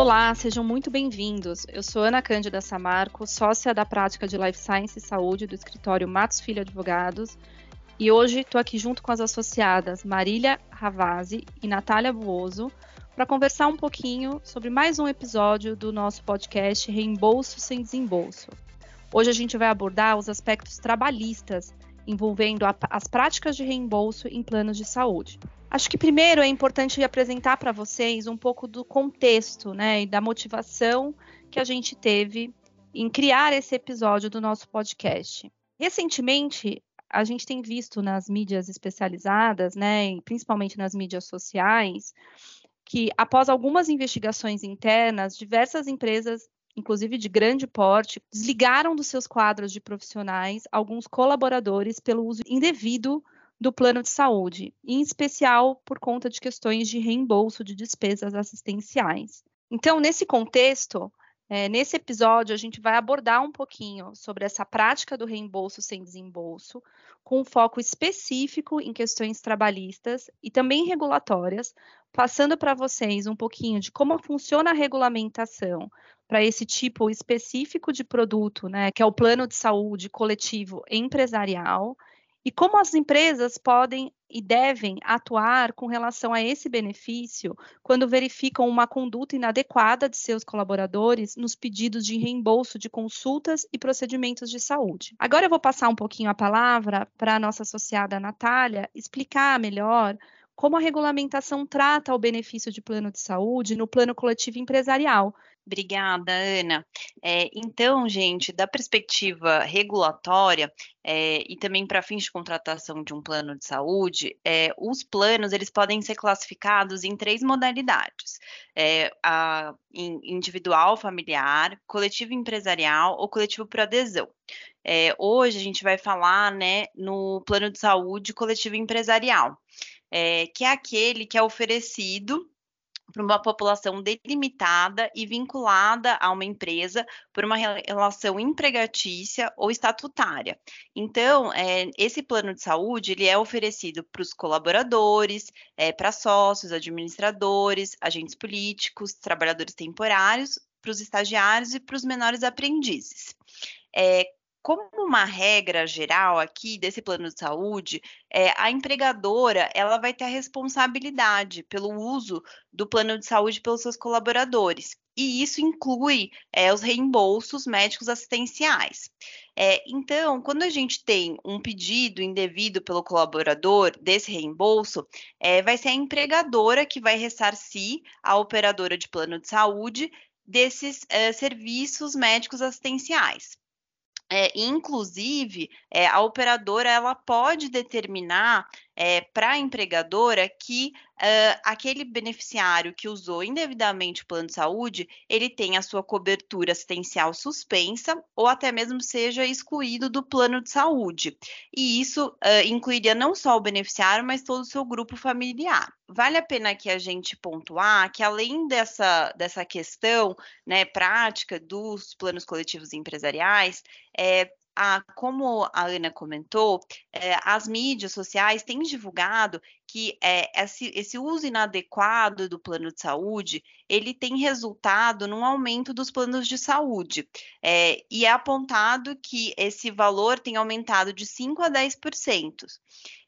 Olá, sejam muito bem-vindos. Eu sou Ana Cândida Samarco, sócia da prática de Life Science e Saúde do escritório Matos Filho Advogados, e hoje estou aqui junto com as associadas Marília Ravazzi e Natália Buoso para conversar um pouquinho sobre mais um episódio do nosso podcast Reembolso sem Desembolso. Hoje a gente vai abordar os aspectos trabalhistas envolvendo a, as práticas de reembolso em planos de saúde. Acho que primeiro é importante apresentar para vocês um pouco do contexto, né, e da motivação que a gente teve em criar esse episódio do nosso podcast. Recentemente, a gente tem visto nas mídias especializadas, né, principalmente nas mídias sociais, que após algumas investigações internas, diversas empresas inclusive de grande porte, desligaram dos seus quadros de profissionais alguns colaboradores pelo uso indevido do plano de saúde, em especial por conta de questões de reembolso de despesas assistenciais. Então, nesse contexto, é, nesse episódio, a gente vai abordar um pouquinho sobre essa prática do reembolso sem desembolso, com um foco específico em questões trabalhistas e também regulatórias, passando para vocês um pouquinho de como funciona a regulamentação para esse tipo específico de produto, né, que é o plano de saúde coletivo empresarial, e como as empresas podem e devem atuar com relação a esse benefício quando verificam uma conduta inadequada de seus colaboradores nos pedidos de reembolso de consultas e procedimentos de saúde. Agora eu vou passar um pouquinho a palavra para a nossa associada Natália explicar melhor como a regulamentação trata o benefício de plano de saúde no plano coletivo empresarial, Obrigada, Ana. É, então, gente, da perspectiva regulatória é, e também para fins de contratação de um plano de saúde, é, os planos eles podem ser classificados em três modalidades: é, a, individual, familiar, coletivo empresarial ou coletivo por adesão. É, hoje a gente vai falar, né, no plano de saúde coletivo empresarial, é, que é aquele que é oferecido para uma população delimitada e vinculada a uma empresa por uma relação empregatícia ou estatutária. Então, é, esse plano de saúde ele é oferecido para os colaboradores, é, para sócios, administradores, agentes políticos, trabalhadores temporários, para os estagiários e para os menores aprendizes. É, como uma regra geral aqui desse plano de saúde, é, a empregadora ela vai ter a responsabilidade pelo uso do plano de saúde pelos seus colaboradores. E isso inclui é, os reembolsos médicos assistenciais. É, então, quando a gente tem um pedido indevido pelo colaborador desse reembolso, vai ser a empregadora que vai ressarcir a operadora de plano de saúde desses serviços médicos assistenciais. É, inclusive, é, a operadora ela pode determinar é, para a empregadora que uh, aquele beneficiário que usou indevidamente o plano de saúde, ele tem a sua cobertura assistencial suspensa ou até mesmo seja excluído do plano de saúde. E isso uh, incluiria não só o beneficiário, mas todo o seu grupo familiar. Vale a pena que a gente pontuar que além dessa, dessa questão né, prática dos planos coletivos empresariais, é, a, como a Ana comentou, é, as mídias sociais têm divulgado que é, esse, esse, uso inadequado do plano de saúde, ele tem resultado num aumento dos planos de saúde. É, e é apontado que esse valor tem aumentado de 5% a 10%.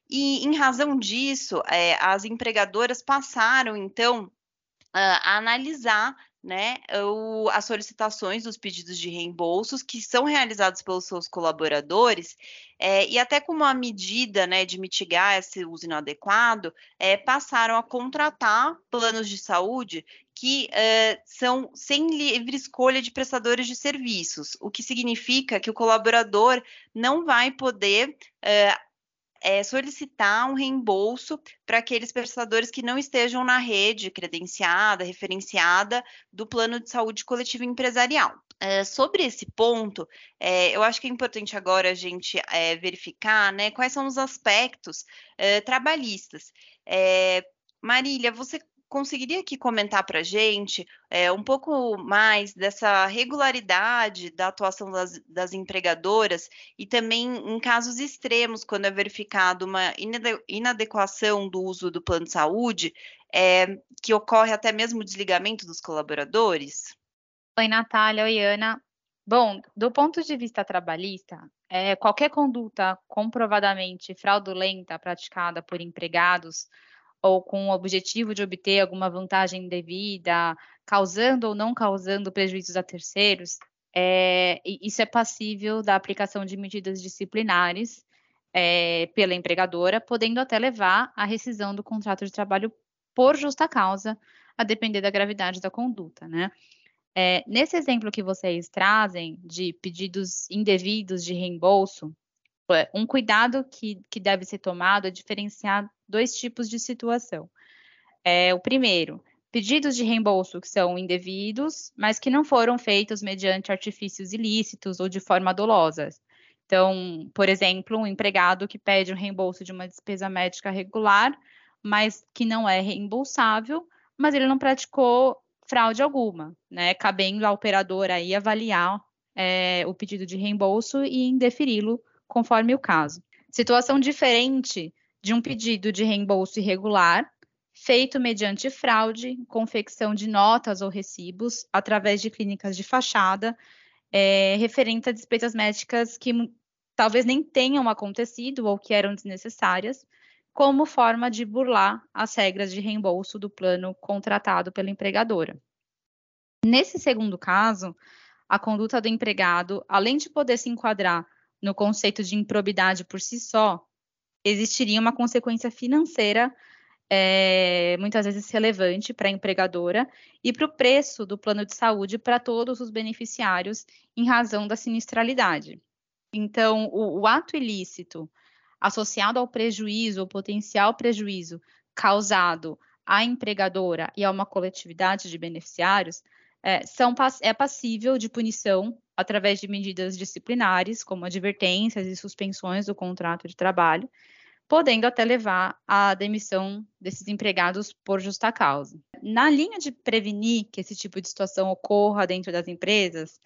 E, em razão disso, é, as empregadoras passaram, então, a analisar né, o, as solicitações dos pedidos de reembolsos que são realizados pelos seus colaboradores, é, e até como uma medida né, de mitigar esse uso inadequado, é, passaram a contratar planos de saúde que é, são sem livre escolha de prestadores de serviços, o que significa que o colaborador não vai poder é, solicitar um reembolso para aqueles prestadores que não estejam na rede credenciada, referenciada do plano de saúde coletivo empresarial. É, sobre esse ponto, é, eu acho que é importante agora a gente é, verificar né, quais são os aspectos trabalhistas. Marília, você conseguiria aqui comentar para a gente é, um pouco mais dessa regularidade da atuação das, das, empregadoras e também em casos extremos, quando é verificado uma inadequação do uso do plano de saúde, é, que ocorre até mesmo o desligamento dos colaboradores? Oi, Natália. Oi, Ana. Bom, do ponto de vista trabalhista, é, qualquer conduta comprovadamente fraudulenta praticada por empregados ou com o objetivo de obter alguma vantagem indevida, causando ou não causando prejuízos a terceiros, é, isso é passível da aplicação de medidas disciplinares é, pela empregadora, podendo até levar à rescisão do contrato de trabalho por justa causa, a depender da gravidade da conduta, né? É, nesse exemplo que vocês trazem de pedidos indevidos de reembolso, é, um cuidado que, que deve ser tomado é diferenciar dois tipos de situação. É, o primeiro, pedidos de reembolso que são indevidos, mas que não foram feitos mediante artifícios ilícitos ou de forma dolosa. Então, por exemplo, um empregado que pede um reembolso de uma despesa médica regular, mas que não é reembolsável, mas ele não praticou fraude alguma, né? Cabendo à operadora aí avaliar é, o pedido de reembolso e indeferi-lo conforme o caso. Situação diferente de um pedido de reembolso irregular feito mediante fraude, confecção de notas ou recibos através de clínicas de fachada, é, referente a despesas médicas que talvez nem tenham acontecido ou que eram desnecessárias, como forma de burlar as regras de reembolso do plano contratado pela empregadora. Nesse segundo caso, a conduta do empregado, além de poder se enquadrar no conceito de improbidade por si só, existiria uma consequência financeira é, muitas vezes relevante para a empregadora e para o preço do plano de saúde para todos os beneficiários em razão da sinistralidade. Então, o, o ato ilícito associado ao prejuízo ou potencial prejuízo causado à empregadora e a uma coletividade de beneficiários é, são, é passível de punição através de medidas disciplinares, como advertências e suspensões do contrato de trabalho, podendo até levar à demissão desses empregados por justa causa. Na linha de prevenir que esse tipo de situação ocorra dentro das empresas,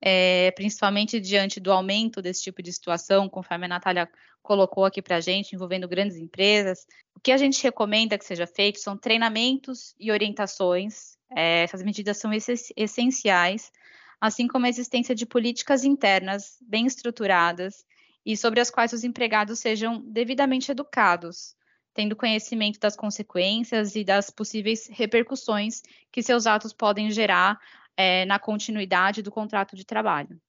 é, principalmente diante do aumento desse tipo de situação, conforme a Natália colocou aqui para a gente, envolvendo grandes empresas. O que a gente recomenda que seja feito são treinamentos e orientações. É, essas medidas são essenciais, assim como a existência de políticas internas bem estruturadas e sobre as quais os empregados sejam devidamente educados, tendo conhecimento das consequências e das possíveis repercussões que seus atos podem gerar é, na continuidade do contrato de trabalho.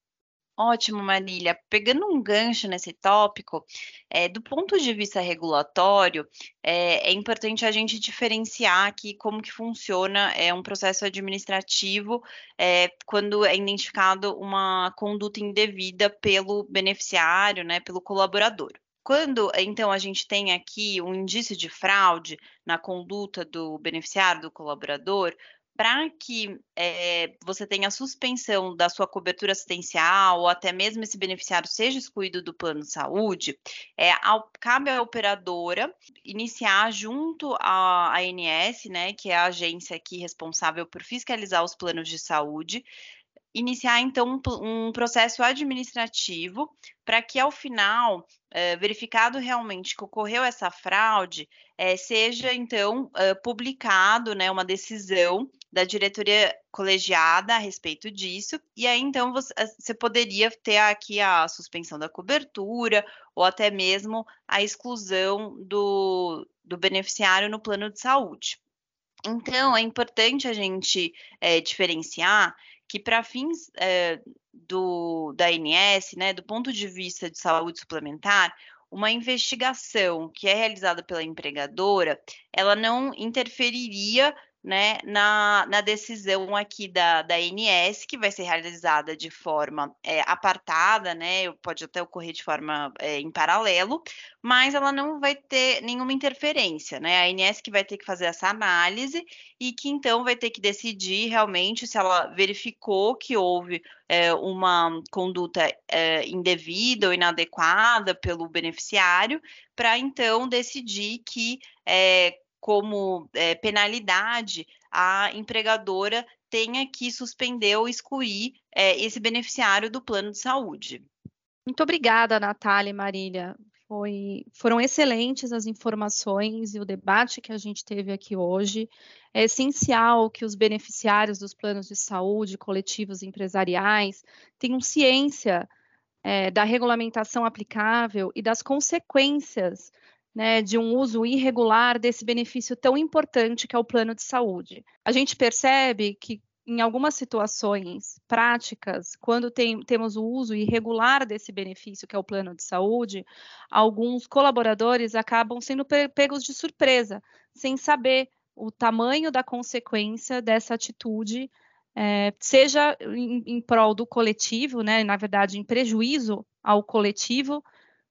Ótimo, Marília. Pegando um gancho nesse tópico, é, do ponto de vista regulatório, é, é, importante a gente diferenciar aqui como que funciona é, um processo administrativo é, quando é identificado uma conduta indevida pelo beneficiário, né, pelo colaborador. Quando, então, a gente tem aqui um indício de fraude na conduta do beneficiário, do colaborador, para que é, você tenha suspensão da sua cobertura assistencial ou até mesmo esse beneficiário seja excluído do plano de saúde, é, ao, cabe à operadora iniciar junto à ANS, né, que é a agência aqui responsável por fiscalizar os planos de saúde, iniciar então um, um processo administrativo para que ao final, eh, verificado realmente que ocorreu essa fraude, eh, seja então publicado né, uma decisão da diretoria colegiada a respeito disso, e aí então você, você poderia ter aqui a suspensão da cobertura ou até mesmo a exclusão do, do beneficiário no plano de saúde. Então, é importante a gente é, diferenciar que para fins é, do, da ANS, né, do ponto de vista de saúde suplementar, uma investigação que é realizada pela empregadora, ela não interferiria né, na, na decisão aqui da, da ANS, que vai ser realizada de forma é, apartada, né, pode até ocorrer de forma é, em paralelo, mas ela não vai ter nenhuma interferência, né, a ANS que vai ter que fazer essa análise e que então vai ter que decidir realmente se ela verificou que houve é, uma conduta indevida ou inadequada pelo beneficiário, para então decidir que como é, penalidade a empregadora tenha que suspender ou excluir é, esse beneficiário do plano de saúde. Muito obrigada, Natália e Marília. Foi, foram excelentes as informações e o debate que a gente teve aqui hoje. É essencial que os beneficiários dos planos de saúde coletivos empresariais tenham ciência é, da regulamentação aplicável e das consequências né, de um uso irregular desse benefício tão importante que é o plano de saúde. A gente percebe que em algumas situações práticas, quando tem, temos o uso irregular desse benefício, que é o plano de saúde, alguns colaboradores acabam sendo pegos de surpresa, sem saber o tamanho da consequência dessa atitude, é, seja em, em prol do coletivo, né, na verdade, em prejuízo ao coletivo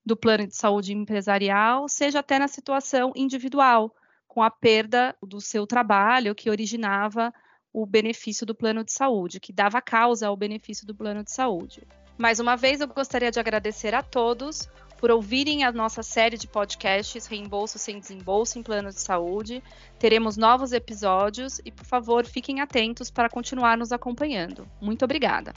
do plano de saúde empresarial, seja até na situação individual, com a perda do seu trabalho que originava o benefício do plano de saúde, que dava causa ao benefício do plano de saúde. Mais uma vez, eu gostaria de agradecer a todos por ouvirem a nossa série de podcasts Reembolso sem Desembolso em Plano de Saúde. Teremos novos episódios e, por favor, fiquem atentos para continuar nos acompanhando. Muito obrigada.